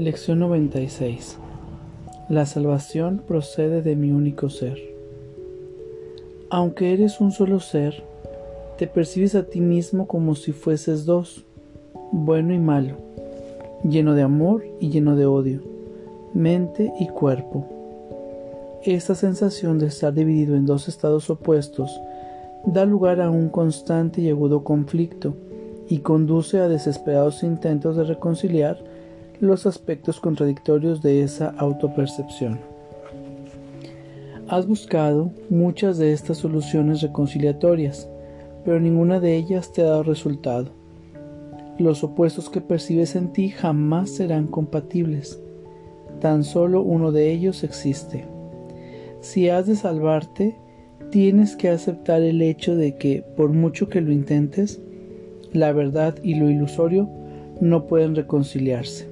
Lección 96 La salvación procede de mi único ser. Aunque eres un solo ser, te percibes a ti mismo como si fueses dos, bueno y malo, lleno de amor y lleno de odio, mente y cuerpo. Esta sensación de estar dividido en dos estados opuestos da lugar a un constante y agudo conflicto y conduce a desesperados intentos de reconciliar los aspectos contradictorios de esa autopercepción. Has buscado muchas de estas soluciones reconciliatorias, pero ninguna de ellas te ha dado resultado. Los opuestos que percibes en ti jamás serán compatibles. Tan solo uno de ellos existe. Si has de salvarte, tienes que aceptar el hecho de que, por mucho que lo intentes, la verdad y lo ilusorio no pueden reconciliarse,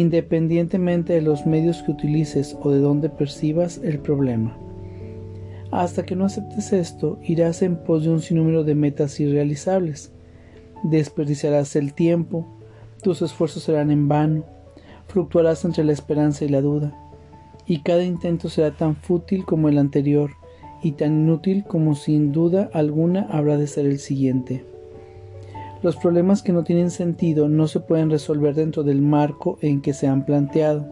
independientemente de los medios que utilices o de dónde percibas el problema. Hasta que no aceptes esto, irás en pos de un sinnúmero de metas irrealizables. Desperdiciarás el tiempo, tus esfuerzos serán en vano, fluctuarás entre la esperanza y la duda, y cada intento será tan fútil como el anterior y tan inútil como sin duda alguna habrá de ser el siguiente. Los problemas que no tienen sentido no se pueden resolver dentro del marco en que se han planteado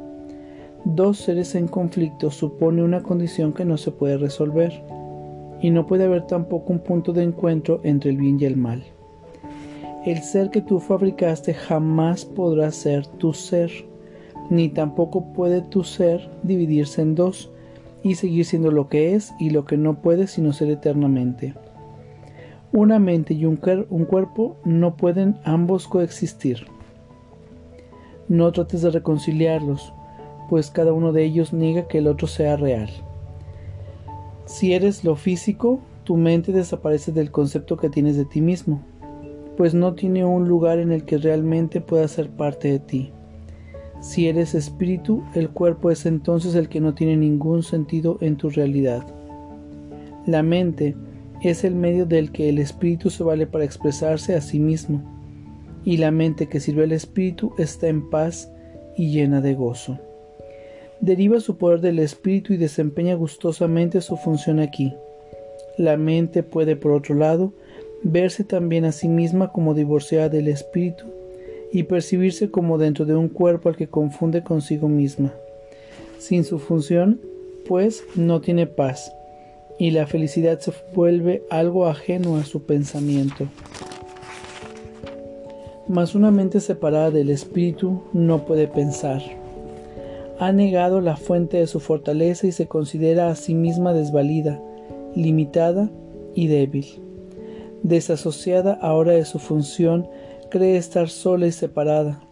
dos seres en conflicto supone una condición que no se puede resolver, y no puede haber tampoco un punto de encuentro entre el bien y el mal. El ser que tú fabricaste jamás podrá ser tu ser, ni tampoco puede tu ser dividirse en dos y seguir siendo lo que es y lo que no puede sino ser eternamente. Una mente y un, cuerpo no pueden ambos coexistir. No trates de reconciliarlos, pues cada uno de ellos niega que el otro sea real. Si eres lo físico, tu mente desaparece del concepto que tienes de ti mismo, pues no tiene un lugar en el que realmente pueda ser parte de ti. Si eres espíritu, el cuerpo es entonces el que no tiene ningún sentido en tu realidad. La mente es el medio del que el espíritu se vale para expresarse a sí mismo, y la mente que sirve al espíritu está en paz y llena de gozo deriva su poder del espíritu y desempeña gustosamente su función aquí. La mente puede, por otro lado, verse también a sí misma como divorciada del espíritu y percibirse como dentro de un cuerpo al que confunde consigo misma. Sin su función, pues, no tiene paz, y la felicidad se vuelve algo ajeno a su pensamiento. Mas una mente separada del espíritu no puede pensar ha negado la fuente de su fortaleza y se considera a sí misma desvalida, limitada y débil. Desasociada ahora de su función, cree estar sola y separada,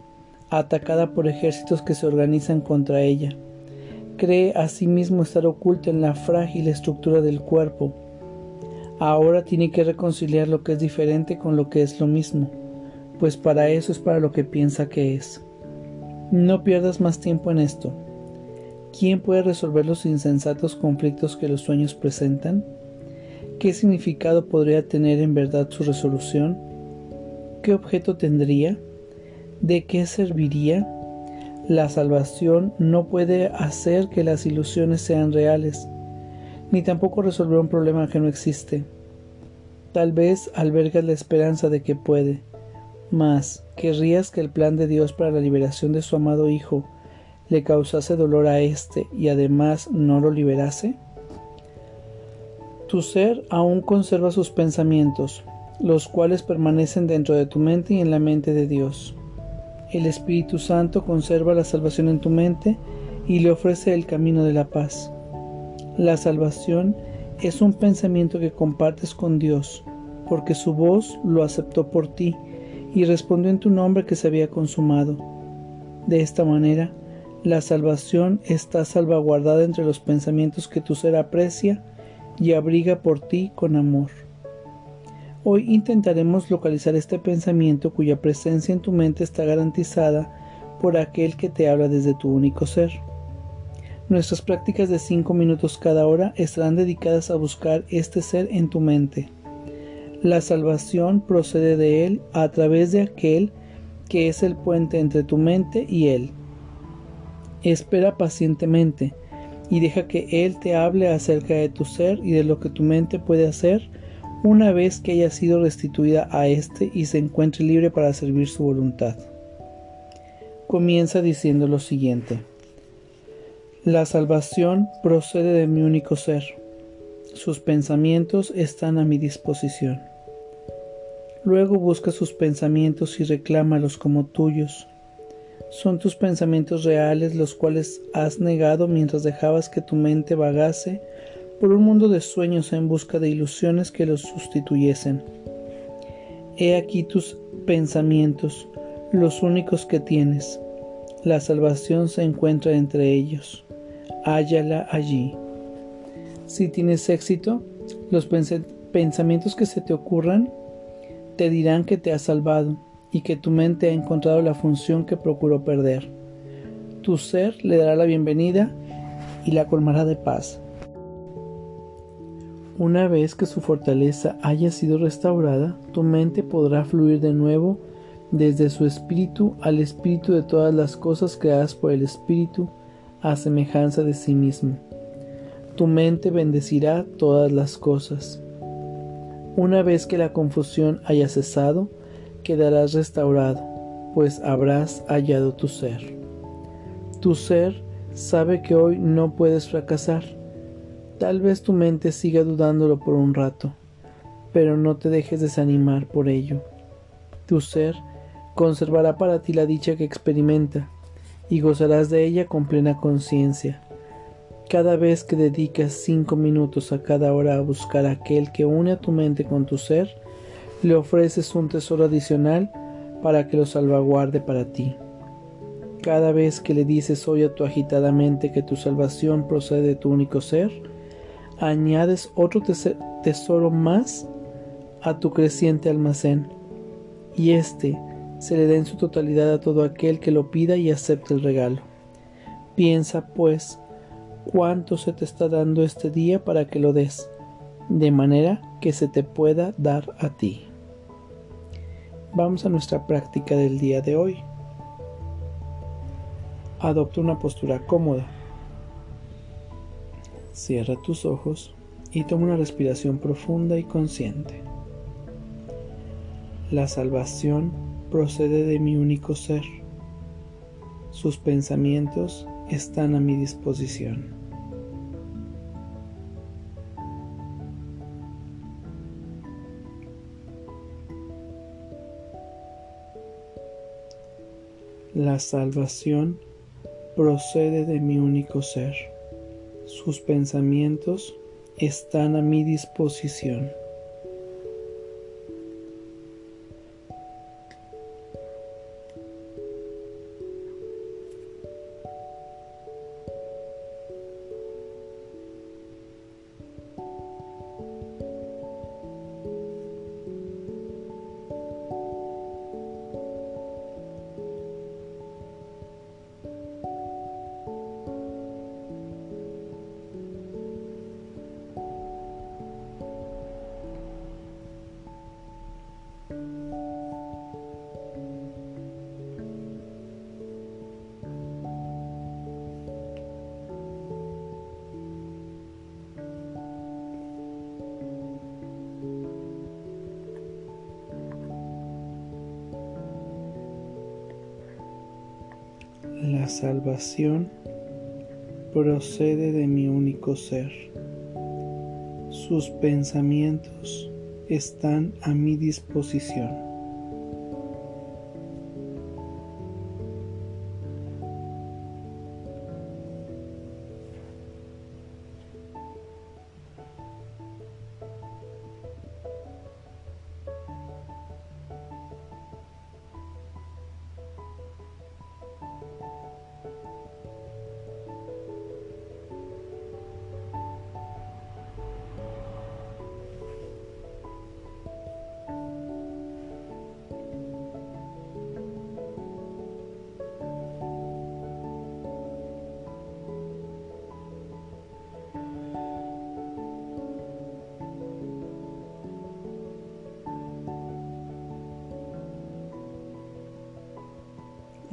atacada por ejércitos que se organizan contra ella. Cree a sí mismo estar oculta en la frágil estructura del cuerpo. Ahora tiene que reconciliar lo que es diferente con lo que es lo mismo, pues para eso es para lo que piensa que es. No pierdas más tiempo en esto. ¿Quién puede resolver los insensatos conflictos que los sueños presentan? ¿Qué significado podría tener en verdad su resolución? ¿Qué objeto tendría? ¿De qué serviría? La salvación no puede hacer que las ilusiones sean reales, ni tampoco resolver un problema que no existe. Tal vez albergas la esperanza de que puede, mas ¿querrías que el plan de Dios para la liberación de su amado Hijo le causase dolor a éste y además no lo liberase? Tu ser aún conserva sus pensamientos, los cuales permanecen dentro de tu mente y en la mente de Dios. El Espíritu Santo conserva la salvación en tu mente y le ofrece el camino de la paz. La salvación es un pensamiento que compartes con Dios, porque su voz lo aceptó por ti y respondió en tu nombre que se había consumado. De esta manera, la salvación está salvaguardada entre los pensamientos que tu ser aprecia y abriga por ti con amor. Hoy intentaremos localizar este pensamiento cuya presencia en tu mente está garantizada por aquel que te habla desde tu único ser. Nuestras prácticas de 5 minutos cada hora estarán dedicadas a buscar este ser en tu mente la salvación procede de Él a través de aquel que es el puente entre tu mente y Él. Espera pacientemente y deja que Él te hable acerca de tu ser y de lo que tu mente puede hacer una vez que haya sido restituida a éste y se encuentre libre para servir su voluntad. Comienza diciendo lo siguiente. La salvación procede de mi único ser. Sus pensamientos están a mi disposición. Luego busca sus pensamientos y reclámalos como tuyos. Son tus pensamientos reales los cuales has negado mientras dejabas que tu mente vagase por un mundo de sueños en busca de ilusiones que los sustituyesen. He aquí tus pensamientos, los únicos que tienes. La salvación se encuentra entre ellos. Hállala allí. Si tienes éxito, los pensamientos que se te ocurran te dirán que te has salvado y que tu mente ha encontrado la función que procuró perder. Tu ser le dará la bienvenida y la colmará de paz. Una vez que su fortaleza haya sido restaurada, tu mente podrá fluir de nuevo desde su espíritu al espíritu de todas las cosas creadas por el espíritu a semejanza de sí mismo. Tu mente bendecirá todas las cosas. Una vez que la confusión haya cesado, quedarás restaurado, pues habrás hallado tu ser. Tu ser sabe que hoy no puedes fracasar. Tal vez tu mente siga dudándolo por un rato, pero no te dejes desanimar por ello. Tu ser conservará para ti la dicha que experimenta y gozarás de ella con plena conciencia. Cada vez que dedicas cinco minutos a cada hora a buscar a aquel que une a tu mente con tu ser, le ofreces un tesoro adicional para que lo salvaguarde para ti. Cada vez que le dices hoy a tu agitada mente que tu salvación procede de tu único ser, añades otro tesoro más a tu creciente almacén, y éste se le da en su totalidad a todo aquel que lo pida y acepte el regalo. Piensa, pues, cuánto se te está dando este día para que lo des, de manera que se te pueda dar a ti. Vamos a nuestra práctica del día de hoy. Adopta una postura cómoda. Cierra tus ojos y toma una respiración profunda y consciente. La salvación procede de mi único ser. Sus pensamientos están a mi disposición. La salvación procede de mi único ser. Sus pensamientos están a mi disposición. La salvación procede de mi único ser. Sus pensamientos están a mi disposición.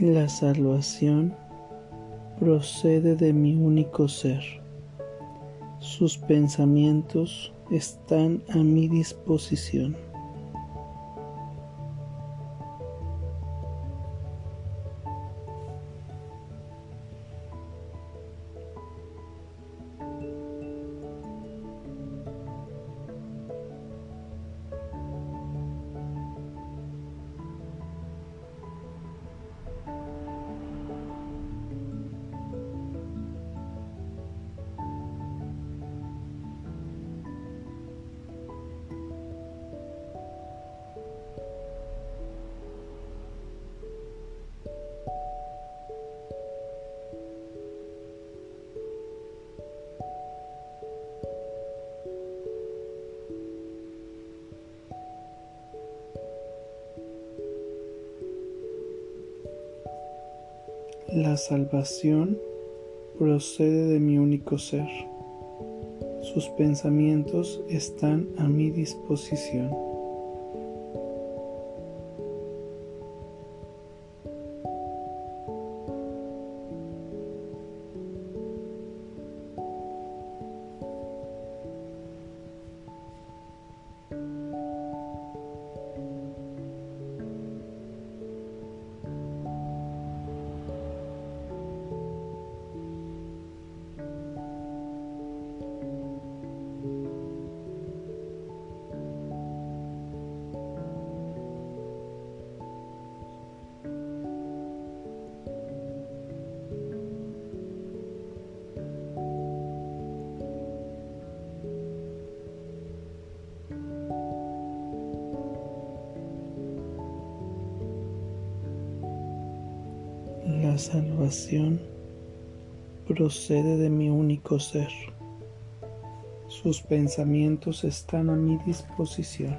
La salvación procede de mi único ser. Sus pensamientos están a mi disposición. La salvación procede de mi único ser. Sus pensamientos están a mi disposición. La salvación procede de mi único ser. Sus pensamientos están a mi disposición.